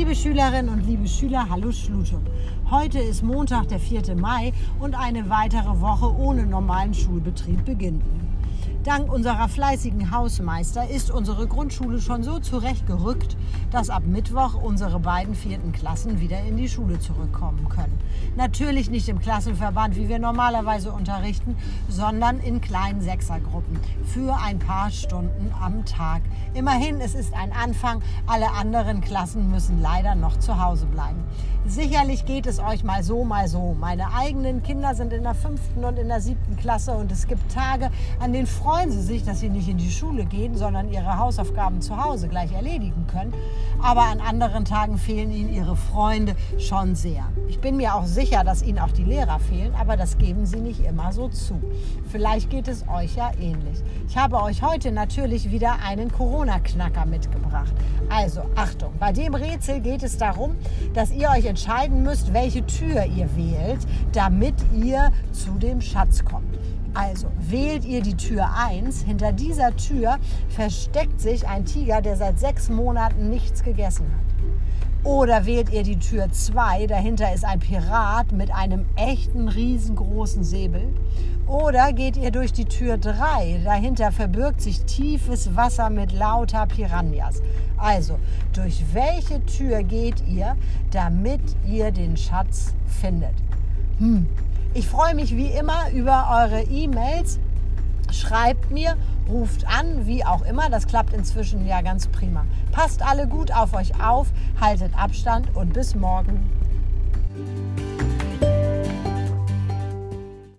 Liebe Schülerinnen und liebe Schüler, hallo Schlutum. Heute ist Montag, der 4. Mai und eine weitere Woche ohne normalen Schulbetrieb beginnt. Dank unserer fleißigen Hausmeister ist unsere Grundschule schon so zurechtgerückt, dass ab Mittwoch unsere beiden vierten Klassen wieder in die Schule zurückkommen können. Natürlich nicht im Klassenverband, wie wir normalerweise unterrichten, sondern in kleinen Sechsergruppen für ein paar Stunden am Tag. Immerhin, es ist ein Anfang. Alle anderen Klassen müssen leider noch zu Hause bleiben. Sicherlich geht es euch mal so, mal so. Meine eigenen Kinder sind in der fünften und in der siebten Klasse und es gibt Tage, an denen freuen sie sich, dass sie nicht in die Schule gehen, sondern ihre Hausaufgaben zu Hause gleich erledigen können. Aber an anderen Tagen fehlen ihnen ihre Freunde schon sehr. Ich bin mir auch sicher, dass ihnen auch die Lehrer fehlen, aber das geben sie nicht immer so zu. Vielleicht geht es euch ja ähnlich. Ich habe euch heute natürlich wieder einen Corona-Knacker mitgebracht. Also Achtung, bei dem Rätsel geht es darum, dass ihr euch entscheiden müsst, welche Tür ihr wählt, damit ihr zu dem Schatz kommt. Also wählt ihr die Tür 1. Hinter dieser Tür versteckt sich ein Tiger, der seit sechs Monaten nichts gegessen hat. Oder wählt ihr die Tür 2, dahinter ist ein Pirat mit einem echten riesengroßen Säbel. Oder geht ihr durch die Tür 3, dahinter verbirgt sich tiefes Wasser mit lauter Piranhas. Also, durch welche Tür geht ihr, damit ihr den Schatz findet? Hm, ich freue mich wie immer über eure E-Mails. Schreibt mir, ruft an, wie auch immer. Das klappt inzwischen ja ganz prima. Passt alle gut auf euch auf, haltet Abstand und bis morgen.